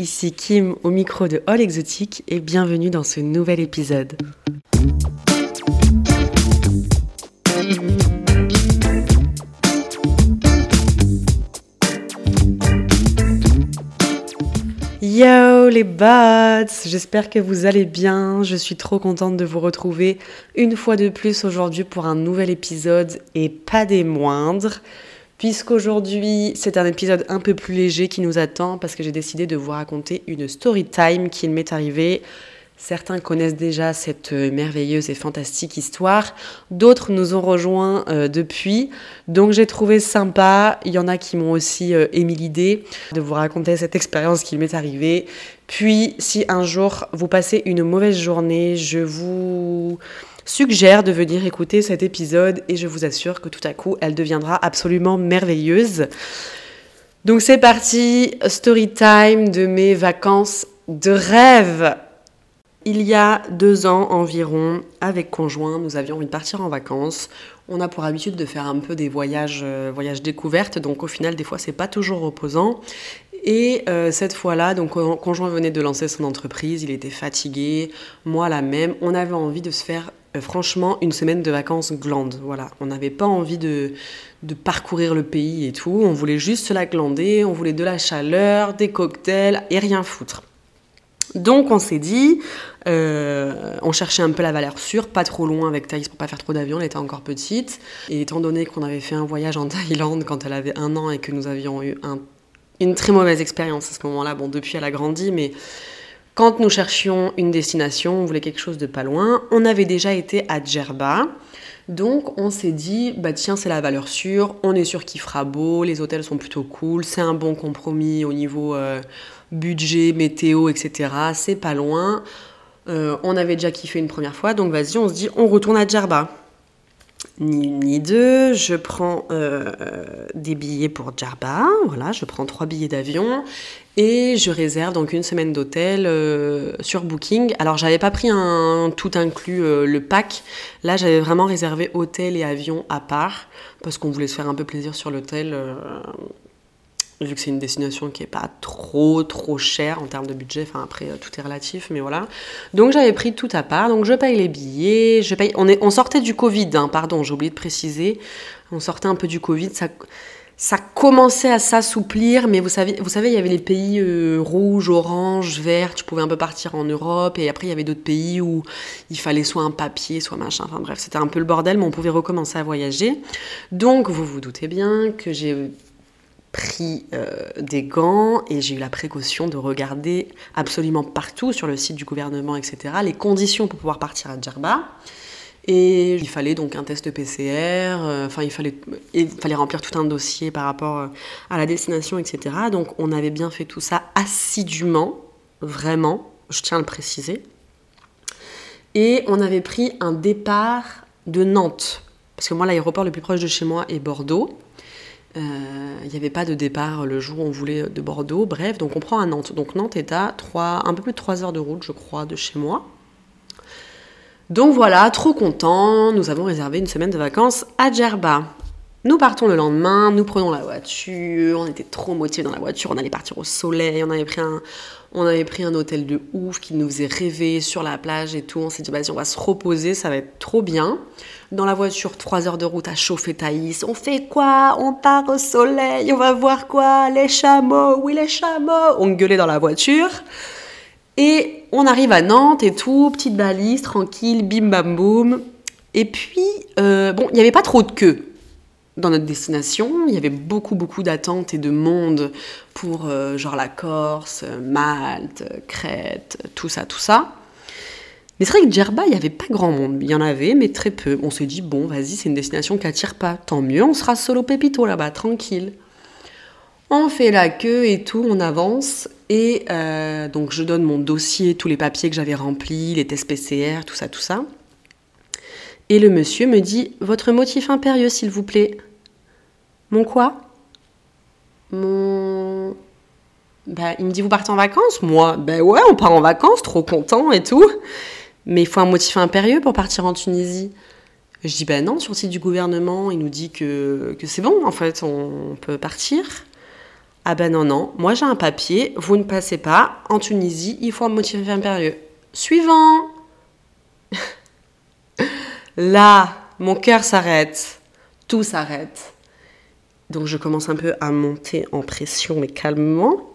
ici Kim au micro de All Exotique et bienvenue dans ce nouvel épisode. Yo les bots, j'espère que vous allez bien. Je suis trop contente de vous retrouver une fois de plus aujourd'hui pour un nouvel épisode et pas des moindres puisqu'aujourd'hui c'est un épisode un peu plus léger qui nous attend parce que j'ai décidé de vous raconter une story time qui m'est arrivée. Certains connaissent déjà cette merveilleuse et fantastique histoire, d'autres nous ont rejoints euh, depuis, donc j'ai trouvé sympa, il y en a qui m'ont aussi euh, émis l'idée de vous raconter cette expérience qui m'est arrivée. Puis si un jour vous passez une mauvaise journée, je vous suggère de venir écouter cet épisode et je vous assure que tout à coup, elle deviendra absolument merveilleuse. Donc c'est parti, story time de mes vacances de rêve. Il y a deux ans environ, avec conjoint, nous avions envie de partir en vacances. On a pour habitude de faire un peu des voyages, euh, voyages découvertes, donc au final, des fois, c'est pas toujours reposant. Et euh, cette fois-là, donc conjoint venait de lancer son entreprise, il était fatigué, moi la même. On avait envie de se faire euh, franchement, une semaine de vacances glande. Voilà, on n'avait pas envie de, parcourir le pays et tout. On voulait juste se la glander, on voulait de la chaleur, des cocktails et rien foutre. Donc on s'est dit, euh, on cherchait un peu la valeur sûre, pas trop loin avec Thaïs pour pas faire trop d'avions, elle était encore petite. Et étant donné qu'on avait fait un voyage en Thaïlande quand elle avait un an et que nous avions eu une très mauvaise expérience à ce moment-là, bon depuis elle a grandi, mais quand nous cherchions une destination, on voulait quelque chose de pas loin, on avait déjà été à Djerba. Donc on s'est dit, bah tiens, c'est la valeur sûre, on est sûr qu'il fera beau, les hôtels sont plutôt cool, c'est un bon compromis au niveau euh, budget, météo, etc. C'est pas loin. Euh, on avait déjà kiffé une première fois, donc vas-y, on se dit, on retourne à Djerba ni une ni deux. Je prends euh, des billets pour Djerba, voilà, je prends trois billets d'avion et je réserve donc une semaine d'hôtel euh, sur Booking. Alors j'avais pas pris un tout inclus euh, le pack. Là j'avais vraiment réservé hôtel et avion à part parce qu'on voulait se faire un peu plaisir sur l'hôtel vu que c'est une destination qui est pas trop trop chère en termes de budget, enfin après euh, tout est relatif, mais voilà. Donc j'avais pris tout à part, donc je paye les billets, je paye. On, est, on sortait du Covid, hein, pardon, j'ai oublié de préciser. On sortait un peu du Covid, ça, ça commençait à s'assouplir, mais vous savez, vous savez, il y avait les pays euh, rouges, orange, vert, tu pouvais un peu partir en Europe, et après il y avait d'autres pays où il fallait soit un papier, soit machin, enfin bref, c'était un peu le bordel, mais on pouvait recommencer à voyager. Donc vous vous doutez bien que j'ai pris euh, des gants et j'ai eu la précaution de regarder absolument partout sur le site du gouvernement, etc., les conditions pour pouvoir partir à Djerba. Et il fallait donc un test PCR, euh, enfin il, fallait, il fallait remplir tout un dossier par rapport euh, à la destination, etc. Donc on avait bien fait tout ça assidûment, vraiment, je tiens à le préciser. Et on avait pris un départ de Nantes, parce que moi l'aéroport le plus proche de chez moi est Bordeaux. Euh, il n'y avait pas de départ le jour où on voulait de Bordeaux. Bref, donc on prend à Nantes. Donc Nantes est à 3, un peu plus de 3 heures de route, je crois, de chez moi. Donc voilà, trop content. Nous avons réservé une semaine de vacances à Djerba. Nous partons le lendemain, nous prenons la voiture, on était trop motivés dans la voiture, on allait partir au soleil, on avait pris un, hôtel de ouf qui nous faisait rêver sur la plage et tout. On s'est dit, vas-y, on va se reposer, ça va être trop bien. Dans la voiture, trois heures de route à chauffer Thaïs. On fait quoi? On part au soleil, on va voir quoi? Les chameaux, oui, les chameaux On gueulait dans la voiture. Et on arrive à Nantes et tout, petite balise, tranquille, bim bam boum. Et puis, euh, bon, il n'y avait pas trop de queue dans notre destination. Il y avait beaucoup, beaucoup d'attentes et de monde pour euh, genre la Corse, Malte, Crète, tout ça, tout ça. Mais c'est vrai que Djerba, il n'y avait pas grand monde. Il y en avait, mais très peu. On s'est dit, bon, vas-y, c'est une destination qui attire pas. Tant mieux, on sera solo pépito là-bas, tranquille. On fait la queue et tout, on avance. Et euh, donc, je donne mon dossier, tous les papiers que j'avais remplis, les tests PCR, tout ça, tout ça. Et le monsieur me dit Votre motif impérieux, s'il vous plaît. Mon quoi? Mon. Bah, il me dit Vous partez en vacances? Moi, ben ouais, on part en vacances, trop content et tout. Mais il faut un motif impérieux pour partir en Tunisie. Je dis Ben non, sur le site du gouvernement, il nous dit que, que c'est bon, en fait, on peut partir. Ah ben non, non, moi j'ai un papier, vous ne passez pas. En Tunisie, il faut un motif impérieux. Suivant Là, mon cœur s'arrête. Tout s'arrête. Donc je commence un peu à monter en pression, mais calmement.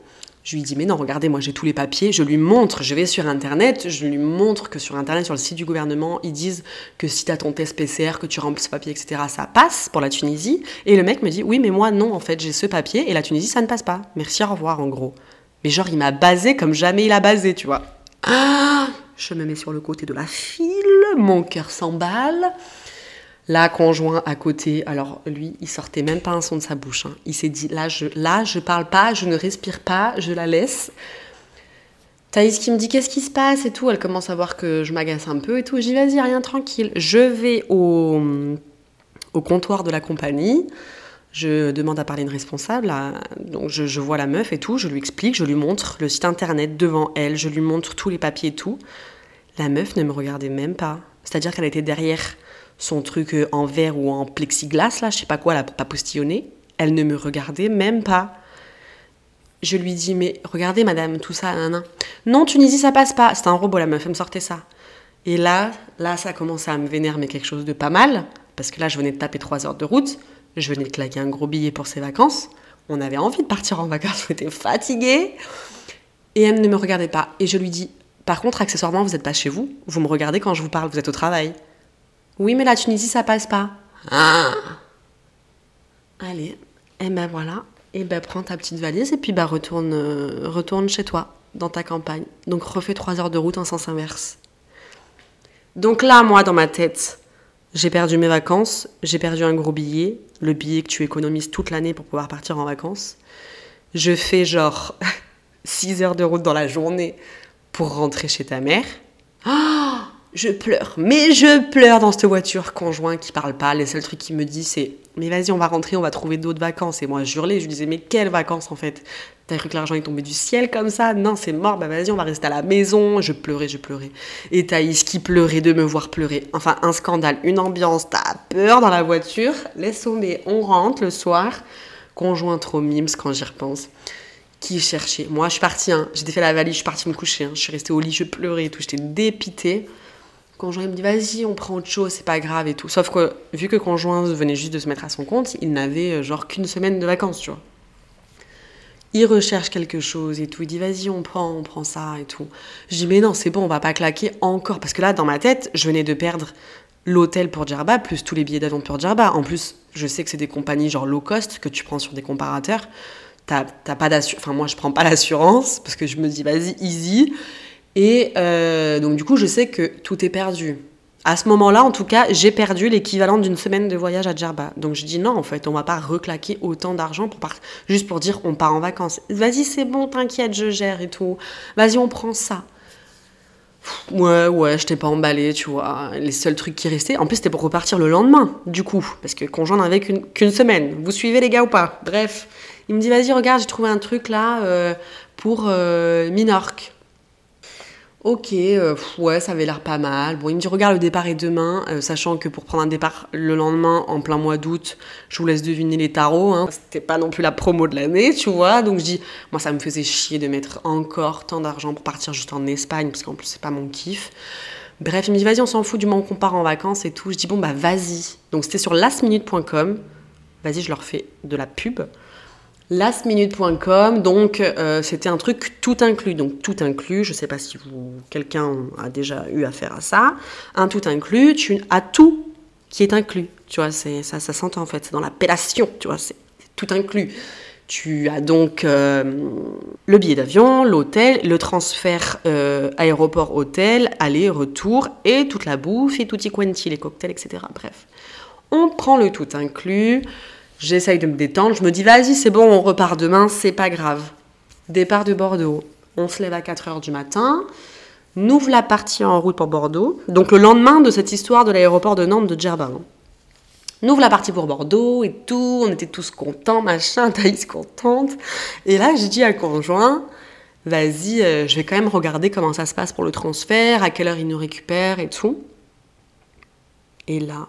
Je lui dis, mais non, regardez, moi j'ai tous les papiers. Je lui montre, je vais sur Internet, je lui montre que sur Internet, sur le site du gouvernement, ils disent que si tu as ton test PCR, que tu remplis ce papier, etc., ça passe pour la Tunisie. Et le mec me dit, oui, mais moi non, en fait, j'ai ce papier et la Tunisie, ça ne passe pas. Merci, au revoir, en gros. Mais genre, il m'a basé comme jamais il a basé, tu vois. Ah je me mets sur le côté de la file, mon cœur s'emballe. La conjoint à côté, alors lui, il sortait même pas un son de sa bouche. Hein. Il s'est dit là, je là, je parle pas, je ne respire pas, je la laisse. Thaïs qui me dit qu'est-ce qui se passe et tout. Elle commence à voir que je m'agace un peu et tout. Je dis vas-y, rien tranquille. Je vais au, au comptoir de la compagnie. Je demande à parler une responsable. donc je, je, vois la meuf et tout. Je lui explique, je lui montre le site internet devant elle. Je lui montre tous les papiers et tout. La meuf ne me regardait même pas. C'est-à-dire qu'elle était derrière son truc euh, en verre ou en plexiglas, là, je sais pas quoi, elle a pas postillonné. Elle ne me regardait même pas. Je lui dis, mais regardez, madame, tout ça, nan, Non, Tunisie, ça passe pas. C'est un robot, la meuf, elle me sortait ça. Et là, là, ça a commencé à me vénérer, mais quelque chose de pas mal. Parce que là, je venais de taper trois heures de route. Je venais de claquer un gros billet pour ses vacances. On avait envie de partir en vacances, on était fatigués. Et elle ne me regardait pas. Et je lui dis, par contre, accessoirement, vous n'êtes pas chez vous. Vous me regardez quand je vous parle, vous êtes au travail. Oui, mais la Tunisie, ça passe pas. Ah. Allez, et eh ben voilà. Et eh ben prends ta petite valise et puis bah retourne, euh, retourne chez toi, dans ta campagne. Donc refais trois heures de route en sens inverse. Donc là, moi, dans ma tête, j'ai perdu mes vacances, j'ai perdu un gros billet, le billet que tu économises toute l'année pour pouvoir partir en vacances. Je fais genre 6 heures de route dans la journée pour rentrer chez ta mère. Oh je pleure. Mais je pleure dans cette voiture conjoint qui parle pas. Les seuls trucs qu'il me dit, c'est Mais vas-y, on va rentrer, on va trouver d'autres vacances. Et moi, je hurlais, je lui disais Mais quelles vacances en fait? T'as cru que l'argent est tombé du ciel comme ça? Non, c'est mort, bah vas-y, on va rester à la maison. Je pleurais, je pleurais. Et Thaïs qui pleurait de me voir pleurer. Enfin, un scandale, une ambiance, t'as peur dans la voiture? Laisse tomber, on rentre le soir. Conjoint trop mimes quand j'y repense qui cherchait? Moi, je suis partie, hein. j'ai fait la valise, je suis partie me coucher. Hein. Je suis restée au lit, je pleurais et tout, j'étais dépitée. Conjoint me dit vas-y, on prend autre chose, c'est pas grave et tout. Sauf que vu que conjoint venait juste de se mettre à son compte, il n'avait euh, genre qu'une semaine de vacances, tu vois. Il recherche quelque chose et tout. Il dit vas-y, on prend, on prend ça et tout. Je dis mais non, c'est bon, on va pas claquer encore parce que là, dans ma tête, je venais de perdre l'hôtel pour Djerba plus tous les billets d'avion pour Djerba. En plus, je sais que c'est des compagnies genre low cost que tu prends sur des comparateurs. T'as pas d'assurance. Enfin, moi, je prends pas l'assurance parce que je me dis vas-y, easy. Et euh, donc du coup, je sais que tout est perdu. À ce moment-là, en tout cas, j'ai perdu l'équivalent d'une semaine de voyage à Djerba. Donc je dis non, en fait, on va pas reclaquer autant d'argent pour juste pour dire on part en vacances. Vas-y, c'est bon, t'inquiète, je gère et tout. Vas-y, on prend ça. Ouais, ouais, je t'ai pas emballé, tu vois. Les seuls trucs qui restaient, en plus, c'était pour repartir le lendemain, du coup, parce que conjoint n'avait qu'une semaine. Vous suivez les gars ou pas? Bref, il me dit vas-y, regarde, j'ai trouvé un truc là euh, pour euh, Minorque. Ok, euh, ouais, ça avait l'air pas mal. Bon, il me dit, regarde, le départ est demain, euh, sachant que pour prendre un départ le lendemain, en plein mois d'août, je vous laisse deviner les tarots. Hein. C'était pas non plus la promo de l'année, tu vois. Donc je dis, moi, ça me faisait chier de mettre encore tant d'argent pour partir juste en Espagne, parce qu'en plus, c'est pas mon kiff. Bref, il me dit, vas-y, on s'en fout du moment qu'on part en vacances et tout. Je dis, bon, bah, vas-y. Donc c'était sur lastminute.com. Vas-y, je leur fais de la pub lastminute.com, donc euh, c'était un truc tout inclus, donc tout inclus, je ne sais pas si vous quelqu'un a déjà eu affaire à ça, un tout inclus, tu as tout qui est inclus, tu vois, c'est ça, ça s'entend en fait, c'est dans l'appellation, tu vois, c'est tout inclus. Tu as donc euh, le billet d'avion, l'hôtel, le transfert euh, aéroport-hôtel, aller-retour, et toute la bouffe, et tutti quanti, les cocktails, etc. Bref, on prend le tout inclus. J'essaye de me détendre. Je me dis, vas-y, c'est bon, on repart demain, c'est pas grave. Départ de Bordeaux. On se lève à 4 h du matin. Nous la partie en route pour Bordeaux. Donc le lendemain de cette histoire de l'aéroport de Nantes de Djerba. Hein. Nous la partie pour Bordeaux et tout. On était tous contents, machin, Thaïs contente. Et là, j'ai dit à conjoint, vas-y, euh, je vais quand même regarder comment ça se passe pour le transfert, à quelle heure il nous récupère et tout. Et là,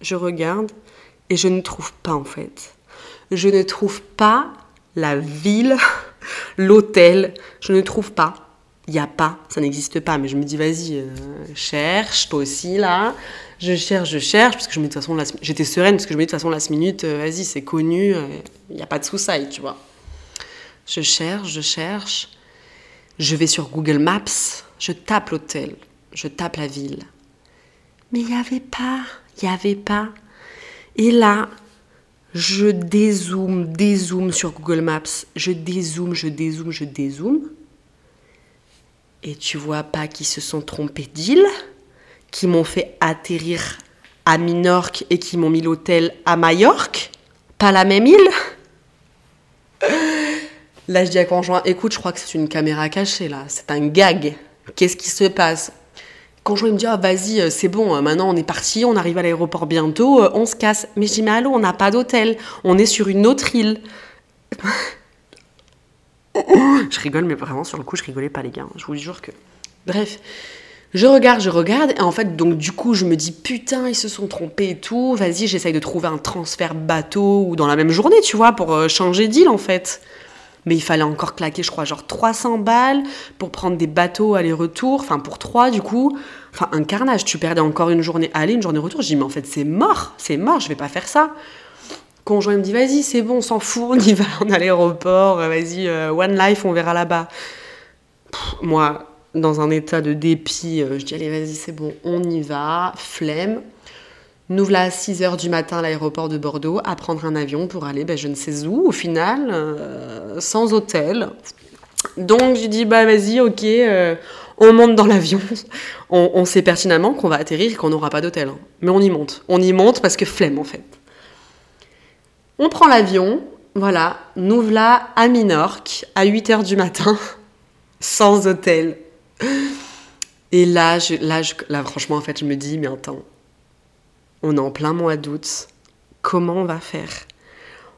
je regarde et je ne trouve pas en fait. Je ne trouve pas la ville, l'hôtel, je ne trouve pas. Il n'y a pas, ça n'existe pas. Mais je me dis, vas-y, euh, cherche, toi aussi là. Je cherche, je cherche, parce que je me dis, de toute façon, j'étais sereine, parce que je me dis, de toute façon, last minute, euh, vas-y, c'est connu, il n'y a pas de sous-side, tu vois. Je cherche, je cherche. Je vais sur Google Maps, je tape l'hôtel, je tape la ville. Mais il n'y avait pas, il n'y avait pas. Et là, je dézoome, dézoome sur Google Maps, je dézoome, je dézoome, je dézoome. Et tu vois pas qu'ils se sont trompés d'île, qui m'ont fait atterrir à Minorque et qui m'ont mis l'hôtel à Majorque Pas la même île Là, je dis à conjoint, écoute, je crois que c'est une caméra cachée, là. C'est un gag. Qu'est-ce qui se passe? Conjoint, me dit, ah, vas-y, euh, c'est bon, euh, maintenant on est parti, on arrive à l'aéroport bientôt, euh, on se casse. Mais je dis, mais allô, on n'a pas d'hôtel, on est sur une autre île. je rigole, mais vraiment, sur le coup, je rigolais pas, les gars. Je vous jure que. Bref. Je regarde, je regarde, et en fait, donc du coup, je me dis, putain, ils se sont trompés et tout, vas-y, j'essaye de trouver un transfert bateau ou dans la même journée, tu vois, pour changer d'île, en fait mais il fallait encore claquer, je crois, genre 300 balles pour prendre des bateaux aller-retour, enfin pour trois du coup. Enfin, un carnage, tu perdais encore une journée aller, une journée retour. Je dis, mais en fait, c'est mort, c'est mort, je vais pas faire ça. Conjoint me dit, vas-y, c'est bon, on s'en fout, on y va, on a l'aéroport, vas-y, euh, One Life, on verra là-bas. Moi, dans un état de dépit, euh, je dis, allez, vas-y, c'est bon, on y va, flemme. Nous voilà à 6 h du matin à l'aéroport de Bordeaux à prendre un avion pour aller ben, je ne sais où au final, euh, sans hôtel. Donc j'ai dit bah vas-y, ok, euh, on monte dans l'avion. On, sait pertinemment qu'on va atterrir et qu'on n'aura pas d'hôtel. Hein. Mais on y monte. On y monte parce que flemme en fait. On prend l'avion, voilà, nous voilà à Minorque à 8 h du matin, sans hôtel. Et là, je, là, là, franchement, en fait, je me dis, mais attends, on est en plein mois d'août. Comment on va faire?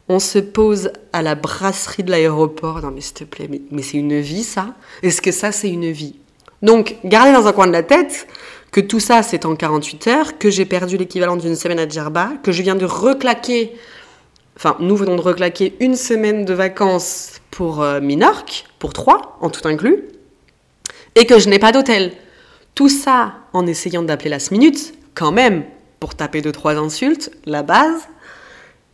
On se pose à la brasserie de l'aéroport. Non mais s'il te plaît, mais, c'est une vie ça? Est-ce que ça c'est une vie? Donc gardez dans un coin de la tête que tout ça c'est en 48 heures, que j'ai perdu l'équivalent d'une semaine à Djerba, que je viens de reclaquer, enfin nous venons de reclaquer une semaine de vacances pour euh, Minorque, pour trois en tout inclus, et que je n'ai pas d'hôtel. Tout ça en essayant d'appeler la minute, quand même, pour taper deux trois insultes, la base.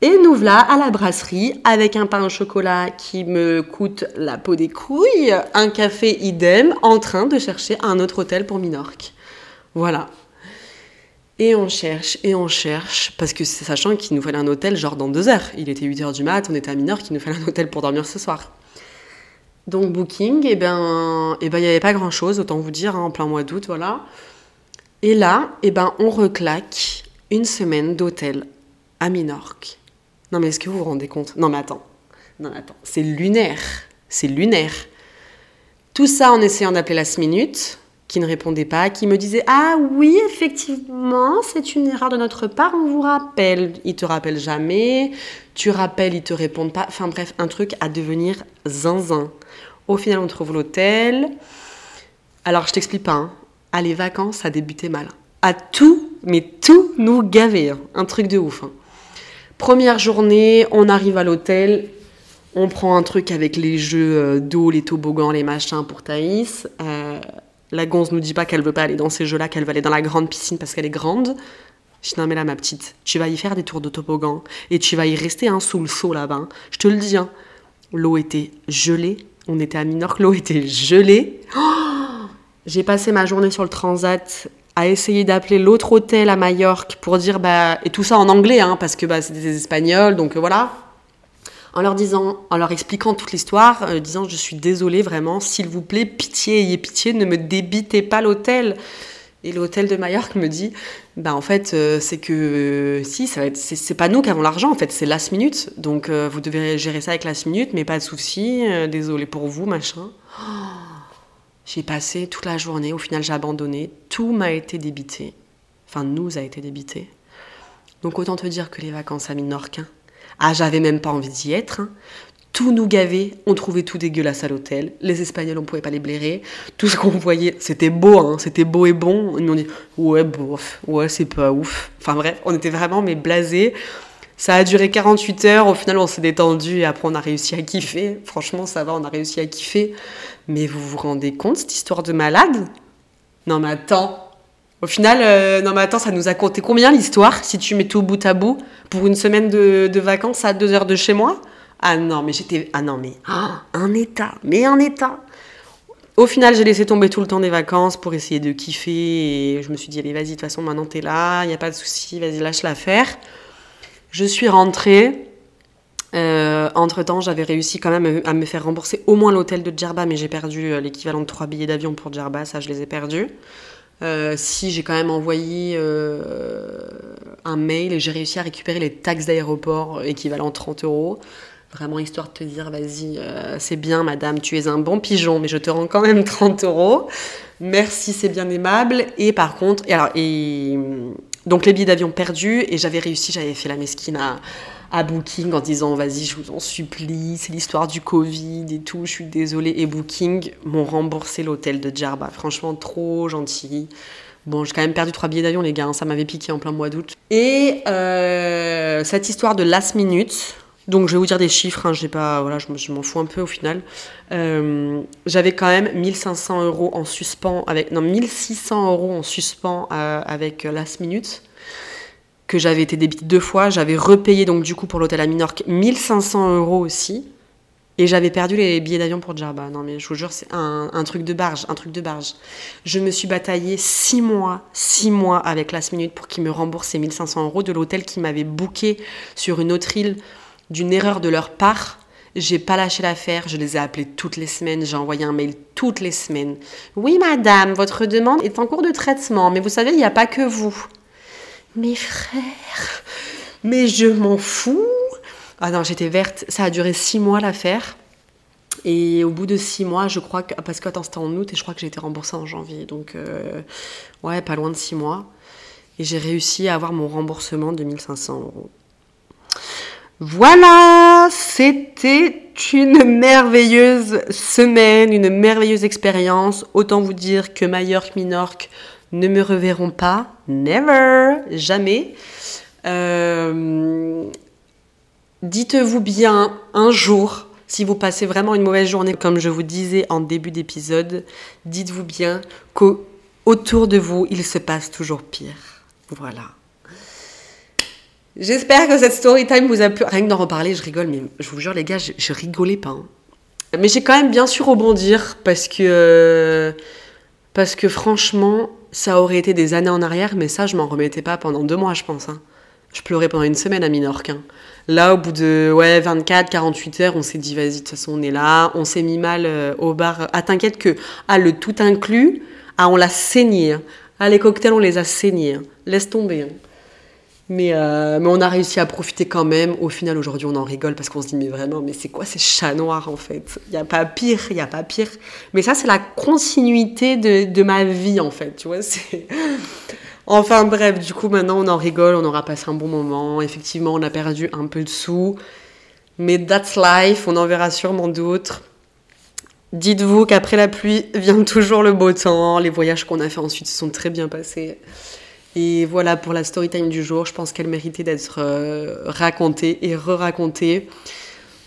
Et nous voilà à la brasserie avec un pain au chocolat qui me coûte la peau des couilles, un café idem, en train de chercher un autre hôtel pour Minorque. Voilà. Et on cherche, et on cherche, parce que sachant qu'il nous fallait un hôtel genre dans deux heures. Il était 8 heures du mat, on était à Minorque, il nous fallait un hôtel pour dormir ce soir. Donc booking, et eh ben, eh ben il n'y avait pas grand chose, autant vous dire, hein, en plein mois d'août, voilà. Et là, eh ben, on reclaque une semaine d'hôtel à Minorque. Non, mais est-ce que vous vous rendez compte? Non, mais attends. Non, attends. C'est lunaire. C'est lunaire. Tout ça en essayant d'appeler la minute, qui ne répondait pas, qui me disait Ah oui, effectivement, c'est une erreur de notre part, on vous rappelle. Il te rappelle jamais, tu rappelles, ils te répondent pas. Enfin bref, un truc à devenir zinzin. Au final, on trouve l'hôtel. Alors, je t'explique pas. Hein à les vacances, ça débutait mal. À tout, mais tout nous gaver. Hein. Un truc de ouf. Hein. Première journée, on arrive à l'hôtel, on prend un truc avec les jeux euh, d'eau, les toboggans, les machins pour Thaïs. Euh, la gonze nous dit pas qu'elle veut pas aller dans ces jeux-là, qu'elle veut aller dans la grande piscine parce qu'elle est grande. Je dis non mais là ma petite, tu vas y faire des tours de toboggan et tu vas y rester hein, sous le seau là-bas. Hein. Je te le dis, hein. l'eau était gelée. On était à Minorque, l'eau était gelée. Oh j'ai passé ma journée sur le transat à essayer d'appeler l'autre hôtel à Majorque pour dire, bah, et tout ça en anglais, hein, parce que bah, c'était des Espagnols, donc euh, voilà. En leur disant, en leur expliquant toute l'histoire, euh, disant, je suis désolée vraiment, s'il vous plaît, pitié, ayez pitié, ne me débitez pas l'hôtel. Et l'hôtel de Majorque me dit, bah en fait, euh, c'est que si, ça va c'est, pas nous qui avons l'argent, en fait, c'est last minute. Donc vous devez gérer ça avec last minute, mais pas de souci, désolé pour vous, machin. Oh. J'ai passé toute la journée, au final j'ai abandonné, tout m'a été débité, enfin nous a été débité. Donc autant te dire que les vacances à Minorque, hein. ah j'avais même pas envie d'y être, hein. tout nous gavait, on trouvait tout dégueulasse à l'hôtel, les Espagnols on pouvait pas les blairer, tout ce qu'on voyait c'était beau, hein. c'était beau et bon, ils m'ont dit ouais ouais c'est pas ouf, enfin bref, on était vraiment mais blasés. Ça a duré 48 heures, au final on s'est détendu et après on a réussi à kiffer. Franchement ça va, on a réussi à kiffer. Mais vous vous rendez compte cette histoire de malade? Non mais attends. Au final, euh, non mais attends, ça nous a compté combien l'histoire? Si tu mets tout bout à bout pour une semaine de, vacances à deux heures de chez moi? Ah non mais j'étais... Ah non mais... Ah, un état, mais un état au final, j'ai laissé tomber tout le temps des vacances pour essayer de kiffer et je me suis dit, allez, vas-y, de toute façon, maintenant t'es là, il n'y a pas de souci, vas-y, lâche l'affaire. Je suis rentrée. Euh, entre temps, j'avais réussi quand même à me faire rembourser au moins l'hôtel de Djerba, mais j'ai perdu euh, l'équivalent de trois billets d'avion pour Djerba, ça je les ai perdus. Euh, si j'ai quand même envoyé un mail et j'ai réussi à récupérer les taxes d'aéroport équivalent 30 euros. Vraiment histoire de te dire, vas-y, c'est bien madame, tu es un bon pigeon, mais je te rends quand même 30 euros. Merci, c'est bien aimable. Et par contre, alors, et donc les billets d'avion perdus et j'avais réussi, j'avais fait la mesquine à, Booking en disant vas-y je vous en supplie, c'est l'histoire du Covid et tout, je suis désolée. Et Booking m'ont remboursé l'hôtel de Djerba, franchement trop gentil. Bon, j'ai quand même perdu trois billets d'avion les gars, hein, ça m'avait piqué en plein mois d'août. Et euh, cette histoire de last minute, donc je vais vous dire des chiffres, hein, pas, voilà, je, m'en fous un peu au final. Euh, j'avais quand même 1500 euros en suspens, avec, non 1600 euros en suspens euh, avec Last Minute, que j'avais été débité deux fois. J'avais repayé donc du coup pour l'hôtel à Minorque 1500 euros aussi. Et j'avais perdu les billets d'avion pour Djerba. Non mais je vous jure, c'est un, un, truc de barge, un truc de barge. Je me suis bataillée six mois, six mois avec Last Minute pour qu'ils me remboursent ces 1500 euros de l'hôtel qui m'avait booké sur une autre île d'une erreur de leur part. J'ai pas lâché l'affaire, je les ai appelés toutes les semaines, j'ai envoyé un mail toutes les semaines. Oui, madame, votre demande est en cours de traitement, mais vous savez, il n'y a pas que vous. Mes frères, mais je m'en fous. Ah non, j'étais verte. Ça a duré six mois l'affaire. Et au bout de six mois, je crois que. Parce que, attends, c'était en août et je crois que j'ai été remboursée en janvier. Donc, euh, ouais, pas loin de six mois. Et j'ai réussi à avoir mon remboursement de 1500 euros. Voilà, c'était une merveilleuse semaine, une merveilleuse expérience. Autant vous dire que Majorque, Minorque ne me reverront pas. Never, jamais. Euh, dites-vous bien un jour, si vous passez vraiment une mauvaise journée, comme je vous disais en début d'épisode, dites-vous bien qu'autour de vous, il se passe toujours pire. Voilà. J'espère que cette story time vous a plu. Rien que d'en reparler, je rigole, mais je vous jure, les gars, je, rigolais pas. Hein. Mais j'ai quand même bien su rebondir parce que. parce que franchement, ça aurait été des années en arrière, mais ça, je m'en remettais pas pendant deux mois, je pense. Hein. Je pleurais pendant une semaine à Minorque. Hein. Là, au bout de ouais, 24, 48 heures, on s'est dit, vas-y, de toute façon, on est là. On s'est mis mal euh, au bar. Ah, t'inquiète que, ah, le tout inclus, ah, on l'a saigné. Ah, les cocktails, on les a saignés. Laisse tomber. Euh, mais, on a réussi à profiter quand même. Au final, aujourd'hui, on en rigole parce qu'on se dit, mais vraiment, mais c'est quoi ces chats noirs en fait? Il n'y a pas pire, il n'y a pas pire. Mais ça, c'est la continuité de, ma vie en fait, tu vois. Enfin bref, du coup, maintenant, on en rigole, on aura passé un bon moment. Effectivement, on a perdu un peu de sous. Mais that's life, on en verra sûrement d'autres. Dites-vous qu'après la pluie vient toujours le beau temps. Les voyages qu'on a fait ensuite se sont très bien passés. Et voilà pour la story time du jour. Je pense qu'elle méritait d'être euh, racontée et re-racontée.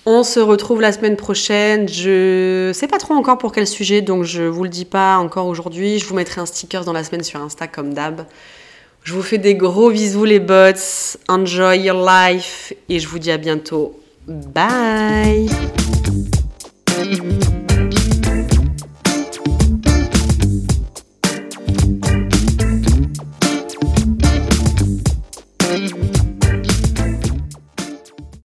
On se retrouve la semaine prochaine. Je sais pas trop encore pour quel sujet, donc je vous le dis pas encore aujourd'hui. Je vous mettrai un sticker dans la semaine sur Insta comme d'hab. Je vous fais des gros bisous les bots. Enjoy your life et je vous dis à bientôt. Bye.